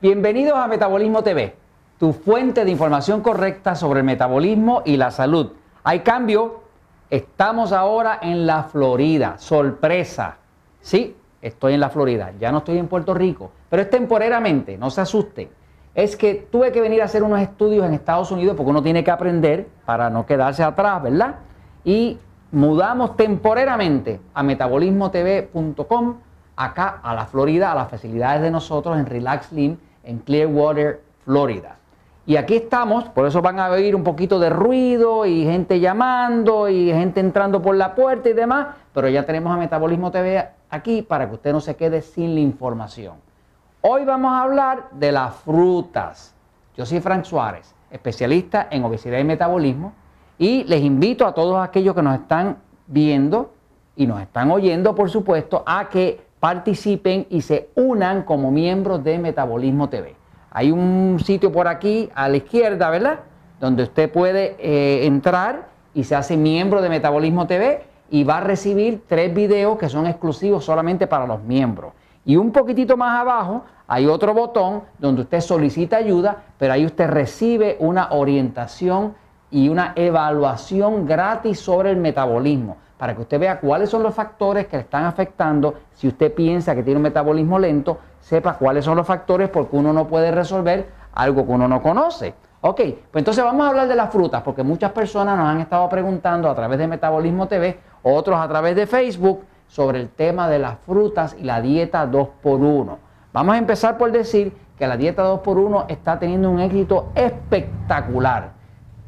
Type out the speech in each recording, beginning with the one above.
Bienvenidos a Metabolismo TV, tu fuente de información correcta sobre el metabolismo y la salud. Hay cambio, estamos ahora en la Florida, sorpresa. Sí, estoy en la Florida, ya no estoy en Puerto Rico, pero es temporeramente, no se asusten. Es que tuve que venir a hacer unos estudios en Estados Unidos porque uno tiene que aprender para no quedarse atrás, ¿verdad? Y mudamos temporeramente a metabolismotv.com acá a la Florida, a las facilidades de nosotros en Relax Slim en Clearwater, Florida. Y aquí estamos, por eso van a oír un poquito de ruido y gente llamando y gente entrando por la puerta y demás, pero ya tenemos a Metabolismo TV aquí para que usted no se quede sin la información. Hoy vamos a hablar de las frutas. Yo soy Frank Suárez, especialista en obesidad y metabolismo, y les invito a todos aquellos que nos están viendo y nos están oyendo, por supuesto, a que participen y se unan como miembros de Metabolismo TV. Hay un sitio por aquí a la izquierda, ¿verdad? Donde usted puede eh, entrar y se hace miembro de Metabolismo TV y va a recibir tres videos que son exclusivos solamente para los miembros. Y un poquitito más abajo hay otro botón donde usted solicita ayuda, pero ahí usted recibe una orientación y una evaluación gratis sobre el metabolismo para que usted vea cuáles son los factores que le están afectando. Si usted piensa que tiene un metabolismo lento, sepa cuáles son los factores porque uno no puede resolver algo que uno no conoce. Ok, pues entonces vamos a hablar de las frutas porque muchas personas nos han estado preguntando a través de Metabolismo TV, otros a través de Facebook, sobre el tema de las frutas y la dieta 2x1. Vamos a empezar por decir que la dieta 2x1 está teniendo un éxito espectacular,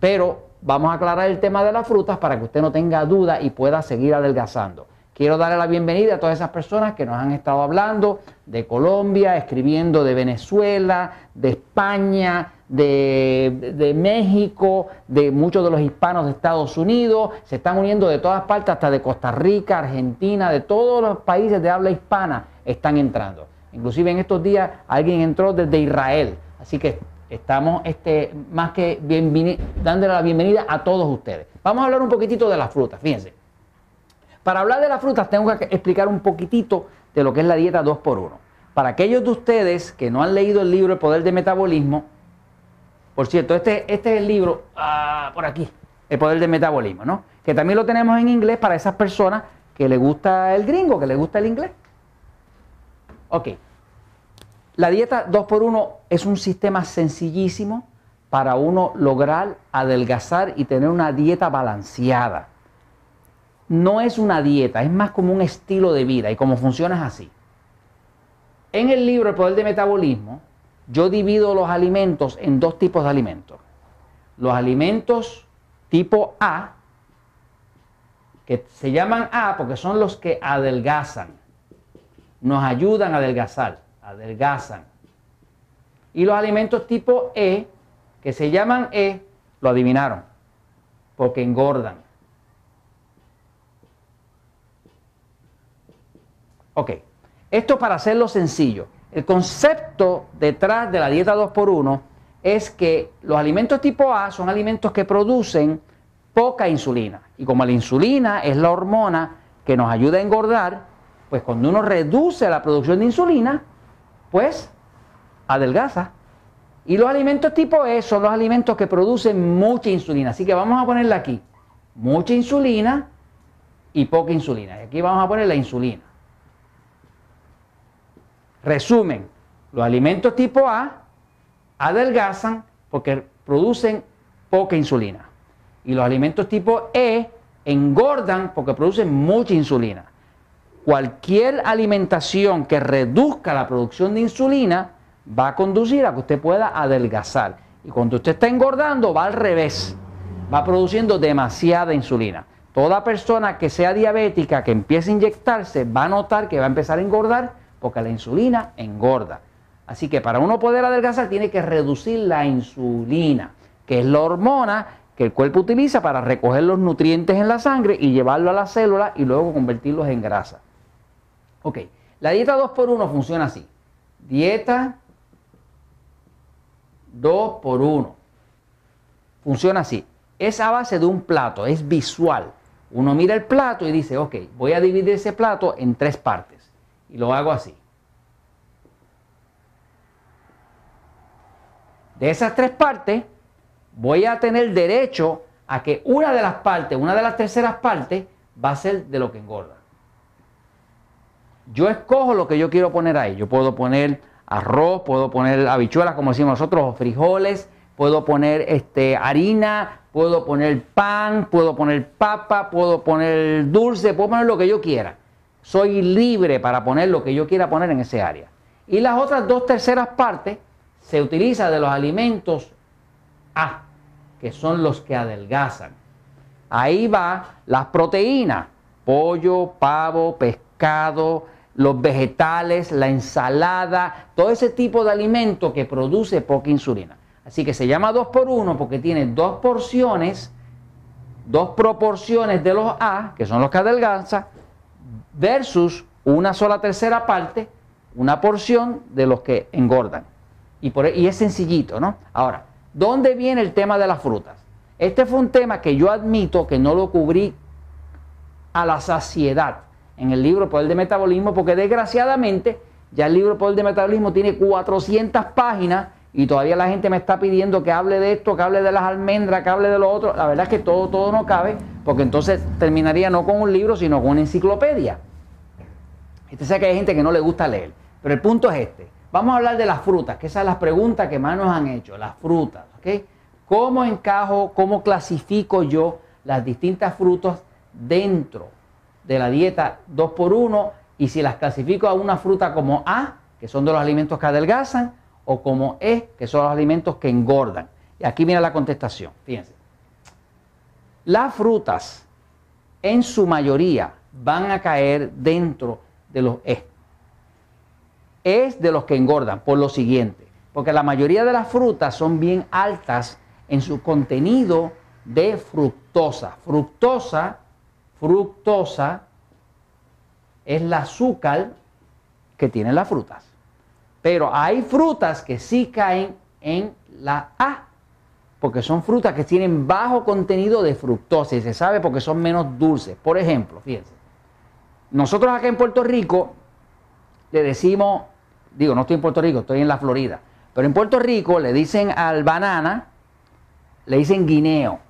pero vamos a aclarar el tema de las frutas para que usted no tenga duda y pueda seguir adelgazando. Quiero darle la bienvenida a todas esas personas que nos han estado hablando de Colombia, escribiendo de Venezuela, de España, de, México, de muchos de los hispanos de Estados Unidos. Se están uniendo de todas partes, hasta de Costa Rica, Argentina, de todos los países de habla hispana están entrando. Inclusive en estos días alguien entró desde Israel. Así que Estamos este, más que dándole la bienvenida a todos ustedes. Vamos a hablar un poquitito de las frutas, fíjense. Para hablar de las frutas tengo que explicar un poquitito de lo que es la dieta 2x1. Para aquellos de ustedes que no han leído el libro El Poder del Metabolismo, por cierto, este, este es el libro, ah, por aquí, El Poder del Metabolismo, ¿no? Que también lo tenemos en inglés para esas personas que le gusta el gringo, que le gusta el inglés. Ok, la dieta 2x1 es un sistema sencillísimo para uno lograr adelgazar y tener una dieta balanceada. No es una dieta, es más como un estilo de vida y como funciona es así. En el libro El Poder de Metabolismo, yo divido los alimentos en dos tipos de alimentos. Los alimentos tipo A, que se llaman A porque son los que adelgazan, nos ayudan a adelgazar adelgazan. Y los alimentos tipo E, que se llaman E, lo adivinaron, porque engordan. Ok, esto para hacerlo sencillo. El concepto detrás de la dieta 2x1 es que los alimentos tipo A son alimentos que producen poca insulina. Y como la insulina es la hormona que nos ayuda a engordar, pues cuando uno reduce la producción de insulina, pues adelgaza. Y los alimentos tipo E son los alimentos que producen mucha insulina. Así que vamos a ponerle aquí mucha insulina y poca insulina. Y aquí vamos a poner la insulina. Resumen, los alimentos tipo A adelgazan porque producen poca insulina. Y los alimentos tipo E engordan porque producen mucha insulina cualquier alimentación que reduzca la producción de insulina va a conducir a que usted pueda adelgazar. Y cuando usted está engordando va al revés, va produciendo demasiada insulina. Toda persona que sea diabética, que empiece a inyectarse, va a notar que va a empezar a engordar porque la insulina engorda. Así que para uno poder adelgazar tiene que reducir la insulina, que es la hormona que el cuerpo utiliza para recoger los nutrientes en la sangre y llevarlo a la célula y luego convertirlos en grasa. Ok, la dieta 2x1 funciona así. Dieta 2x1. Funciona así. Es a base de un plato, es visual. Uno mira el plato y dice, ok, voy a dividir ese plato en tres partes. Y lo hago así. De esas tres partes, voy a tener derecho a que una de las partes, una de las terceras partes, va a ser de lo que engorda. Yo escojo lo que yo quiero poner ahí. Yo puedo poner arroz, puedo poner habichuelas, como decimos nosotros, o frijoles, puedo poner este, harina, puedo poner pan, puedo poner papa, puedo poner dulce, puedo poner lo que yo quiera. Soy libre para poner lo que yo quiera poner en ese área. Y las otras dos terceras partes se utiliza de los alimentos A, que son los que adelgazan. Ahí va las proteínas, pollo, pavo, pescado, los vegetales, la ensalada, todo ese tipo de alimento que produce poca insulina. Así que se llama 2 por 1 porque tiene dos porciones, dos proporciones de los A, que son los que adelgazan, versus una sola tercera parte, una porción de los que engordan. Y, por, y es sencillito, ¿no? Ahora, ¿dónde viene el tema de las frutas? Este fue un tema que yo admito que no lo cubrí a la saciedad en el libro Poder de Metabolismo, porque desgraciadamente ya el libro Poder de Metabolismo tiene 400 páginas y todavía la gente me está pidiendo que hable de esto, que hable de las almendras, que hable de lo otro. La verdad es que todo, todo no cabe, porque entonces terminaría no con un libro, sino con una enciclopedia. Usted sabe que hay gente que no le gusta leer, pero el punto es este. Vamos a hablar de las frutas, que esas son las preguntas que más nos han hecho, las frutas, ¿ok? ¿Cómo encajo, cómo clasifico yo las distintas frutas dentro de la dieta 2x1 y si las clasifico a una fruta como A, que son de los alimentos que adelgazan, o como E, que son los alimentos que engordan. Y aquí mira la contestación, fíjense. Las frutas en su mayoría van a caer dentro de los E. Es de los que engordan, por lo siguiente, porque la mayoría de las frutas son bien altas en su contenido de fructosa. Fructosa fructosa es el azúcar que tienen las frutas. Pero hay frutas que sí caen en la A, porque son frutas que tienen bajo contenido de fructosa y se sabe porque son menos dulces. Por ejemplo, fíjense, nosotros acá en Puerto Rico le decimos, digo, no estoy en Puerto Rico, estoy en la Florida, pero en Puerto Rico le dicen al banana, le dicen guineo.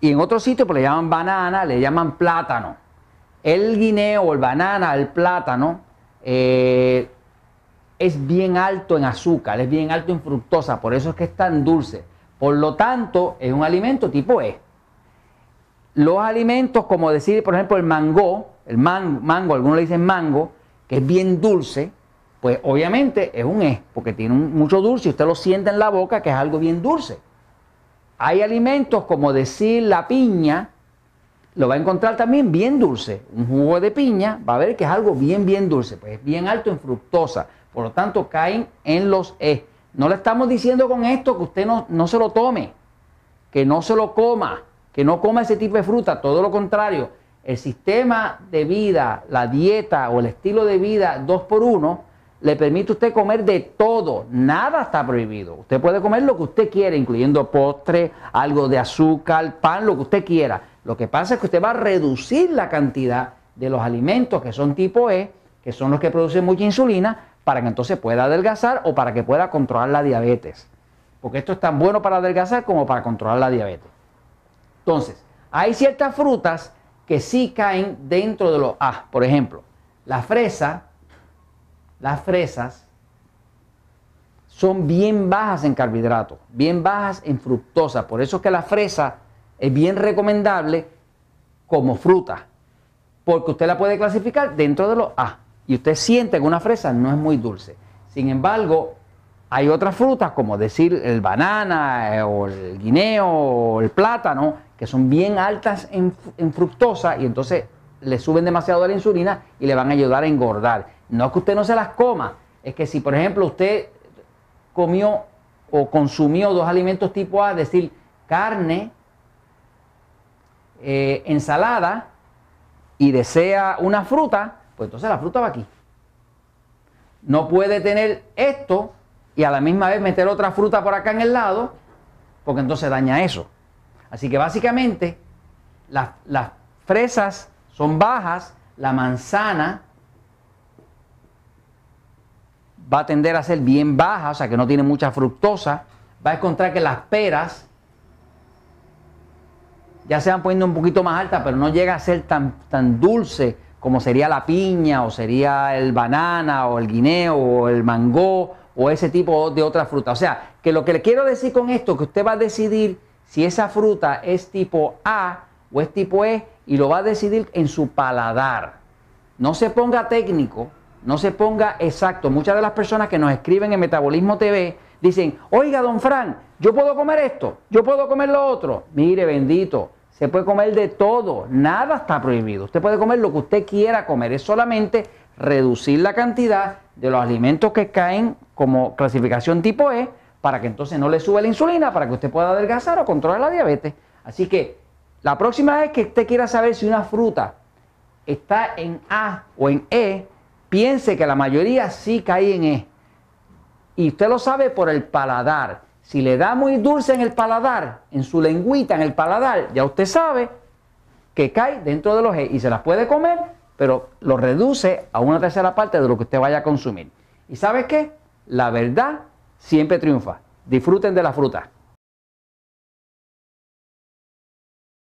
Y en otros sitios pues, le llaman banana, le llaman plátano. El guineo, el banana, el plátano, eh, es bien alto en azúcar, es bien alto en fructosa, por eso es que es tan dulce. Por lo tanto, es un alimento tipo E. Los alimentos, como decir, por ejemplo, el mango, el mango, algunos le dicen mango, que es bien dulce, pues obviamente es un E, porque tiene mucho dulce y usted lo siente en la boca que es algo bien dulce. Hay alimentos como decir la piña, lo va a encontrar también bien dulce. Un jugo de piña va a ver que es algo bien, bien dulce, pues es bien alto en fructosa. Por lo tanto, caen en los E. No le estamos diciendo con esto que usted no, no se lo tome, que no se lo coma, que no coma ese tipo de fruta. Todo lo contrario, el sistema de vida, la dieta o el estilo de vida 2 por 1 le permite usted comer de todo, nada está prohibido. Usted puede comer lo que usted quiera, incluyendo postre, algo de azúcar, pan, lo que usted quiera. Lo que pasa es que usted va a reducir la cantidad de los alimentos que son tipo E, que son los que producen mucha insulina, para que entonces pueda adelgazar o para que pueda controlar la diabetes. Porque esto es tan bueno para adelgazar como para controlar la diabetes. Entonces, hay ciertas frutas que sí caen dentro de los A. Por ejemplo, la fresa las fresas son bien bajas en carbohidratos, bien bajas en fructosa. Por eso es que la fresa es bien recomendable como fruta, porque usted la puede clasificar dentro de los A. Y usted siente que una fresa no es muy dulce. Sin embargo, hay otras frutas, como decir el banana eh, o el guineo o el plátano, que son bien altas en, en fructosa y entonces le suben demasiado la insulina y le van a ayudar a engordar. No es que usted no se las coma, es que si por ejemplo usted comió o consumió dos alimentos tipo A, es decir, carne, eh, ensalada y desea una fruta, pues entonces la fruta va aquí. No puede tener esto y a la misma vez meter otra fruta por acá en el lado, porque entonces daña eso. Así que básicamente las, las fresas son bajas, la manzana va a tender a ser bien baja, o sea que no tiene mucha fructosa. Va a encontrar que las peras ya se van poniendo un poquito más altas, pero no llega a ser tan, tan dulce como sería la piña o sería el banana o el guineo o el mango o ese tipo de otra fruta. O sea, que lo que le quiero decir con esto, que usted va a decidir si esa fruta es tipo A o es tipo E y lo va a decidir en su paladar. No se ponga técnico, no se ponga exacto. Muchas de las personas que nos escriben en Metabolismo TV dicen, oiga, don Fran, yo puedo comer esto, yo puedo comer lo otro. Mire, bendito, se puede comer de todo, nada está prohibido. Usted puede comer lo que usted quiera comer, es solamente reducir la cantidad de los alimentos que caen como clasificación tipo E para que entonces no le sube la insulina, para que usted pueda adelgazar o controlar la diabetes. Así que la próxima vez que usted quiera saber si una fruta está en A o en E, piense que la mayoría sí cae en E. Y usted lo sabe por el paladar. Si le da muy dulce en el paladar, en su lengüita, en el paladar, ya usted sabe que cae dentro de los E y se las puede comer, pero lo reduce a una tercera parte de lo que usted vaya a consumir. ¿Y sabe qué? La verdad siempre triunfa. Disfruten de la fruta.